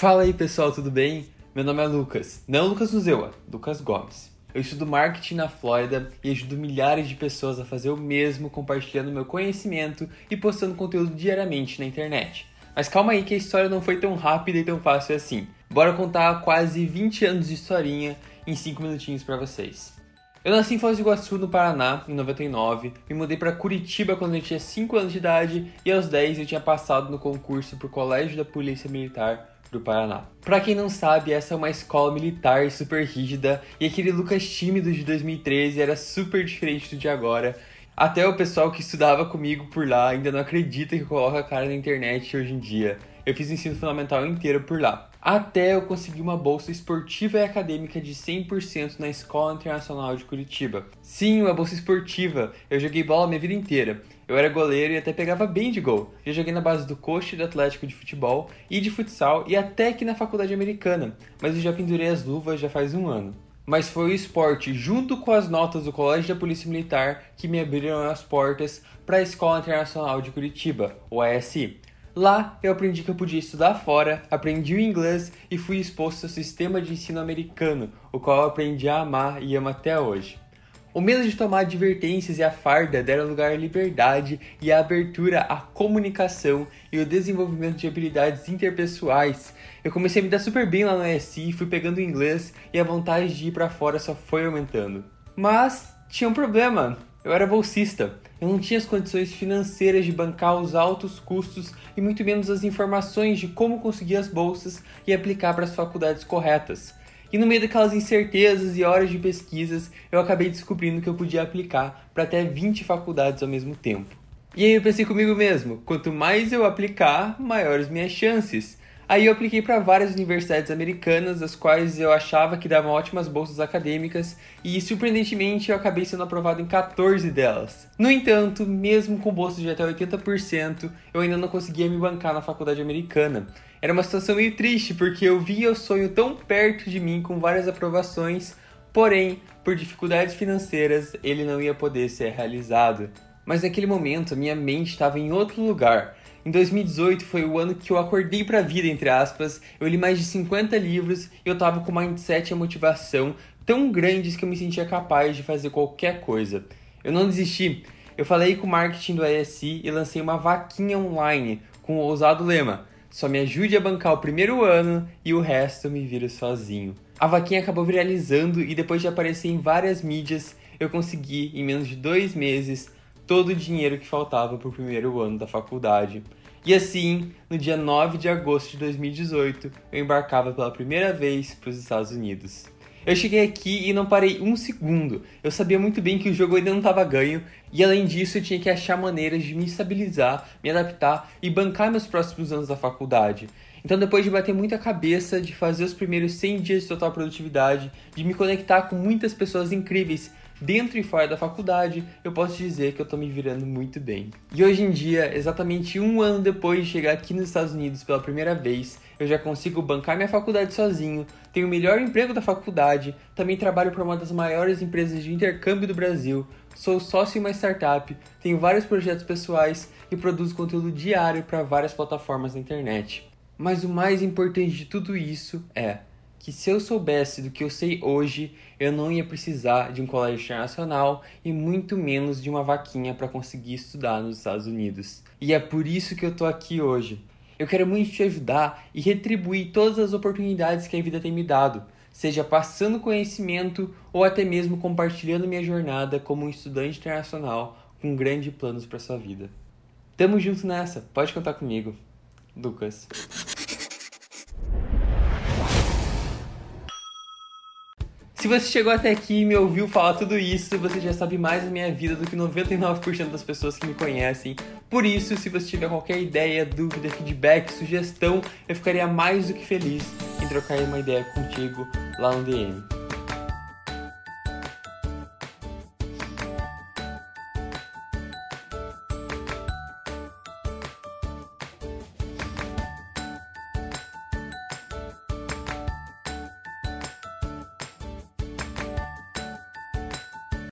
Fala aí pessoal, tudo bem? Meu nome é Lucas, não Lucas Nuzeua, Lucas Gomes. Eu estudo marketing na Flórida e ajudo milhares de pessoas a fazer o mesmo, compartilhando meu conhecimento e postando conteúdo diariamente na internet. Mas calma aí que a história não foi tão rápida e tão fácil assim. Bora contar quase 20 anos de historinha em 5 minutinhos para vocês. Eu nasci em Foz do Iguaçu, no Paraná, em 99, me mudei para Curitiba quando eu tinha 5 anos de idade e aos 10 eu tinha passado no concurso para o Colégio da Polícia Militar do Paraná. Para quem não sabe, essa é uma escola militar super rígida e aquele Lucas tímido de 2013 era super diferente do de agora. Até o pessoal que estudava comigo por lá ainda não acredita que coloca a cara na internet hoje em dia. Eu fiz o ensino fundamental inteiro por lá. Até eu conseguir uma bolsa esportiva e acadêmica de 100% na Escola Internacional de Curitiba. Sim, uma bolsa esportiva. Eu joguei bola minha vida inteira. Eu era goleiro e até pegava bem de gol. Já joguei na base do coach do Atlético de futebol e de futsal e até aqui na faculdade americana, mas eu já pendurei as luvas já faz um ano. Mas foi o esporte, junto com as notas do Colégio da Polícia Militar, que me abriram as portas para a Escola Internacional de Curitiba, o ASI. Lá eu aprendi que eu podia estudar fora, aprendi o inglês e fui exposto ao sistema de ensino americano, o qual eu aprendi a amar e amo até hoje. O medo de tomar advertências e a farda deram lugar à liberdade e à abertura à comunicação e o desenvolvimento de habilidades interpessoais. Eu comecei a me dar super bem lá no ESI, fui pegando inglês e a vontade de ir para fora só foi aumentando. Mas tinha um problema. Eu era bolsista. Eu não tinha as condições financeiras de bancar os altos custos e muito menos as informações de como conseguir as bolsas e aplicar para as faculdades corretas. E no meio daquelas incertezas e horas de pesquisas, eu acabei descobrindo que eu podia aplicar para até 20 faculdades ao mesmo tempo. E aí eu pensei comigo mesmo, quanto mais eu aplicar, maiores minhas chances. Aí eu apliquei para várias universidades americanas, as quais eu achava que davam ótimas bolsas acadêmicas, e surpreendentemente eu acabei sendo aprovado em 14 delas. No entanto, mesmo com bolsas de até 80%, eu ainda não conseguia me bancar na faculdade americana. Era uma situação meio triste, porque eu via o sonho tão perto de mim com várias aprovações, porém, por dificuldades financeiras, ele não ia poder ser realizado. Mas naquele momento, minha mente estava em outro lugar. Em 2018 foi o ano que eu acordei para a vida, entre aspas. Eu li mais de 50 livros e eu tava com mindset e a motivação tão grandes que eu me sentia capaz de fazer qualquer coisa. Eu não desisti. Eu falei com o marketing do ASI e lancei uma vaquinha online com o ousado lema: só me ajude a bancar o primeiro ano e o resto eu me viro sozinho. A vaquinha acabou viralizando e depois de aparecer em várias mídias, eu consegui, em menos de dois meses, todo o dinheiro que faltava para o primeiro ano da faculdade. E assim, no dia 9 de agosto de 2018, eu embarcava pela primeira vez para os Estados Unidos. Eu cheguei aqui e não parei um segundo. Eu sabia muito bem que o jogo ainda não estava ganho, e além disso eu tinha que achar maneiras de me estabilizar, me adaptar e bancar meus próximos anos da faculdade. Então, depois de bater muita cabeça, de fazer os primeiros 100 dias de total produtividade, de me conectar com muitas pessoas incríveis dentro e fora da faculdade, eu posso dizer que eu tô me virando muito bem. E hoje em dia, exatamente um ano depois de chegar aqui nos Estados Unidos pela primeira vez, eu já consigo bancar minha faculdade sozinho, tenho o melhor emprego da faculdade, também trabalho para uma das maiores empresas de intercâmbio do Brasil, sou sócio em uma startup, tenho vários projetos pessoais e produzo conteúdo diário para várias plataformas na internet. Mas o mais importante de tudo isso é que se eu soubesse do que eu sei hoje, eu não ia precisar de um colégio internacional e muito menos de uma vaquinha para conseguir estudar nos Estados Unidos. E é por isso que eu tô aqui hoje. Eu quero muito te ajudar e retribuir todas as oportunidades que a vida tem me dado, seja passando conhecimento ou até mesmo compartilhando minha jornada como um estudante internacional com grandes planos para sua vida. Tamo junto nessa, pode contar comigo. Lucas. Se você chegou até aqui e me ouviu falar tudo isso, você já sabe mais da minha vida do que 99% das pessoas que me conhecem. Por isso, se você tiver qualquer ideia, dúvida, feedback, sugestão, eu ficaria mais do que feliz em trocar uma ideia contigo lá no DM.